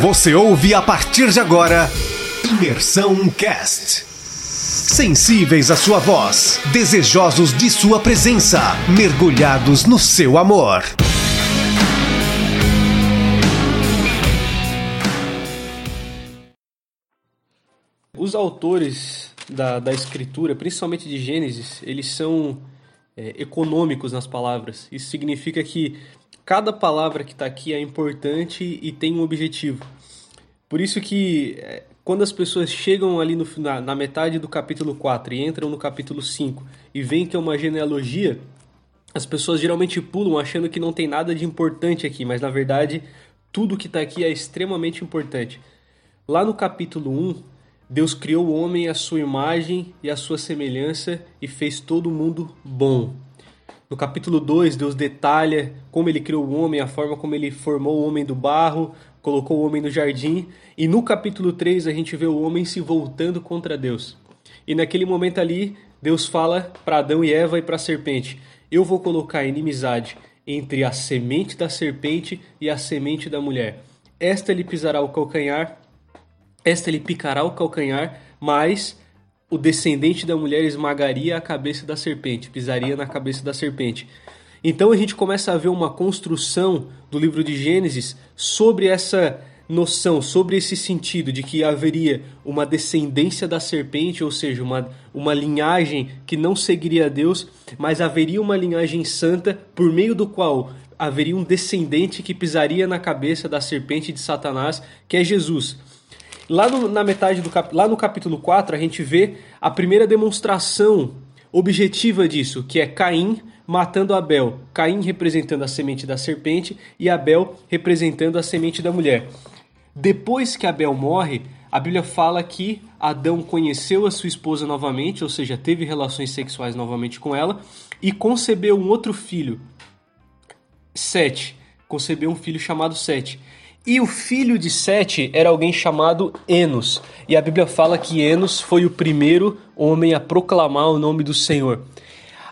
Você ouve a partir de agora Imersão Cast. Sensíveis à sua voz, desejosos de sua presença, mergulhados no seu amor. Os autores da, da escritura, principalmente de Gênesis, eles são é, econômicos nas palavras. Isso significa que cada palavra que está aqui é importante e tem um objetivo. Por isso que é, quando as pessoas chegam ali no, na, na metade do capítulo 4 e entram no capítulo 5 e veem que é uma genealogia, as pessoas geralmente pulam achando que não tem nada de importante aqui, mas na verdade tudo que está aqui é extremamente importante. Lá no capítulo 1, Deus criou o homem à sua imagem e à sua semelhança e fez todo mundo bom. No capítulo 2, Deus detalha como ele criou o homem, a forma como ele formou o homem do barro, colocou o homem no jardim. E no capítulo 3, a gente vê o homem se voltando contra Deus. E naquele momento ali, Deus fala para Adão e Eva e para a serpente: Eu vou colocar inimizade entre a semente da serpente e a semente da mulher. Esta lhe pisará o calcanhar, esta lhe picará o calcanhar, mas o descendente da mulher esmagaria a cabeça da serpente, pisaria na cabeça da serpente. Então a gente começa a ver uma construção do livro de Gênesis sobre essa noção, sobre esse sentido de que haveria uma descendência da serpente, ou seja, uma, uma linhagem que não seguiria a Deus, mas haveria uma linhagem santa por meio do qual haveria um descendente que pisaria na cabeça da serpente de Satanás, que é Jesus. Lá no, na metade do cap, lá no capítulo 4, a gente vê a primeira demonstração objetiva disso, que é Caim matando Abel. Caim representando a semente da serpente e Abel representando a semente da mulher. Depois que Abel morre, a Bíblia fala que Adão conheceu a sua esposa novamente, ou seja, teve relações sexuais novamente com ela e concebeu um outro filho, Sete. Concebeu um filho chamado Sete. E o filho de Sete era alguém chamado Enos. E a Bíblia fala que Enos foi o primeiro homem a proclamar o nome do Senhor.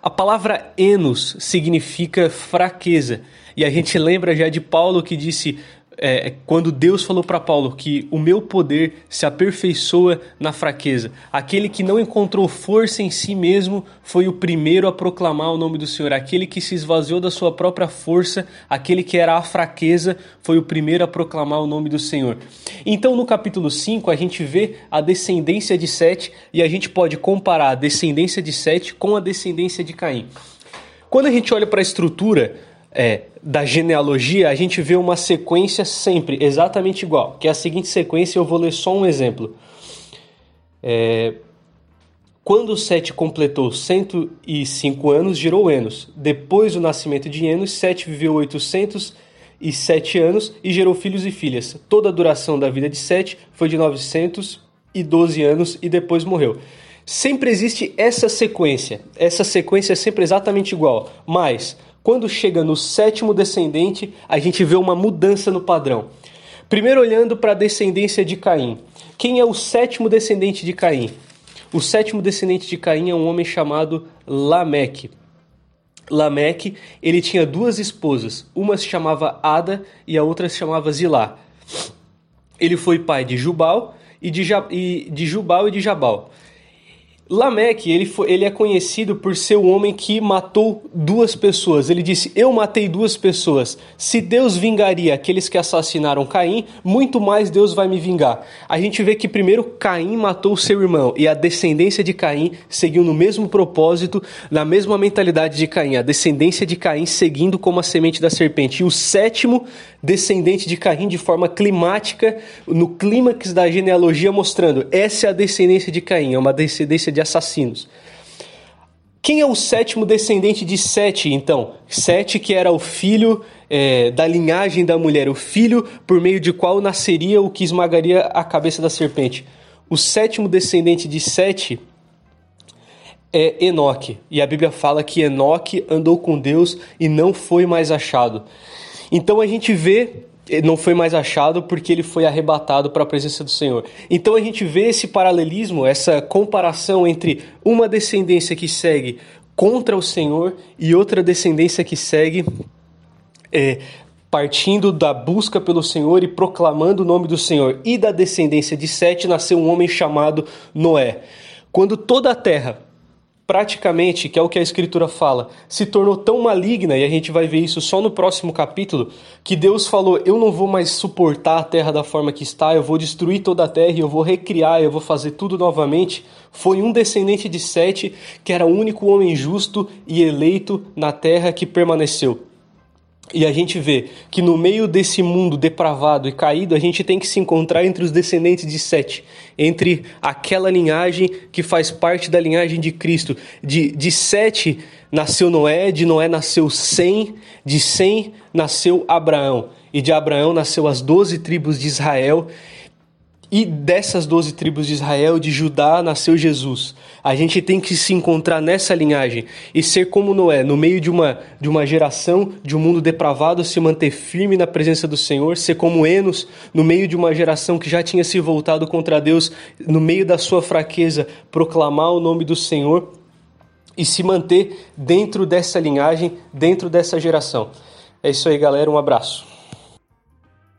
A palavra Enos significa fraqueza. E a gente lembra já de Paulo que disse: é, quando Deus falou para Paulo que o meu poder se aperfeiçoa na fraqueza. Aquele que não encontrou força em si mesmo foi o primeiro a proclamar o nome do Senhor. Aquele que se esvaziou da sua própria força, aquele que era a fraqueza, foi o primeiro a proclamar o nome do Senhor. Então, no capítulo 5, a gente vê a descendência de Sete e a gente pode comparar a descendência de Sete com a descendência de Caim. Quando a gente olha para a estrutura é, da genealogia, a gente vê uma sequência sempre exatamente igual, que é a seguinte sequência, eu vou ler só um exemplo. É, quando Sete completou 105 anos, gerou Enos. Depois do nascimento de Enos, Sete viveu 807 anos e gerou filhos e filhas. Toda a duração da vida de Sete foi de 912 anos e depois morreu. Sempre existe essa sequência. Essa sequência é sempre exatamente igual. Mas quando chega no sétimo descendente, a gente vê uma mudança no padrão. Primeiro, olhando para a descendência de Caim. Quem é o sétimo descendente de Caim? O sétimo descendente de Caim é um homem chamado Lameque. Lameque, ele tinha duas esposas, uma se chamava Ada e a outra se chamava Zilá. Ele foi pai de Jubal e de, e de Jubal e de Jabal. Lameque, ele, foi, ele é conhecido por ser o homem que matou duas pessoas. Ele disse: Eu matei duas pessoas. Se Deus vingaria aqueles que assassinaram Caim, muito mais Deus vai me vingar. A gente vê que primeiro Caim matou seu irmão e a descendência de Caim seguiu no mesmo propósito, na mesma mentalidade de Caim. A descendência de Caim seguindo como a semente da serpente. E o sétimo descendente de Caim, de forma climática, no clímax da genealogia, mostrando: essa é a descendência de Caim, é uma descendência de assassinos. Quem é o sétimo descendente de Sete, então? Sete, que era o filho é, da linhagem da mulher, o filho por meio de qual nasceria o que esmagaria a cabeça da serpente. O sétimo descendente de Sete é Enoque. E a Bíblia fala que Enoque andou com Deus e não foi mais achado. Então a gente vê não foi mais achado porque ele foi arrebatado para a presença do Senhor. Então a gente vê esse paralelismo, essa comparação entre uma descendência que segue contra o Senhor e outra descendência que segue é, partindo da busca pelo Senhor e proclamando o nome do Senhor. E da descendência de Sete nasceu um homem chamado Noé. Quando toda a terra praticamente, que é o que a escritura fala, se tornou tão maligna, e a gente vai ver isso só no próximo capítulo, que Deus falou: Eu não vou mais suportar a terra da forma que está, eu vou destruir toda a terra, eu vou recriar, eu vou fazer tudo novamente. Foi um descendente de Sete, que era o único homem justo e eleito na terra que permaneceu. E a gente vê que no meio desse mundo depravado e caído, a gente tem que se encontrar entre os descendentes de Sete, entre aquela linhagem que faz parte da linhagem de Cristo. De, de Sete nasceu Noé, de Noé nasceu Sem, de Sem nasceu Abraão, e de Abraão nasceu as doze tribos de Israel, e dessas doze tribos de Israel, de Judá, nasceu Jesus. A gente tem que se encontrar nessa linhagem e ser como Noé, no meio de uma, de uma geração, de um mundo depravado, se manter firme na presença do Senhor, ser como Enos, no meio de uma geração que já tinha se voltado contra Deus, no meio da sua fraqueza, proclamar o nome do Senhor e se manter dentro dessa linhagem, dentro dessa geração. É isso aí, galera. Um abraço.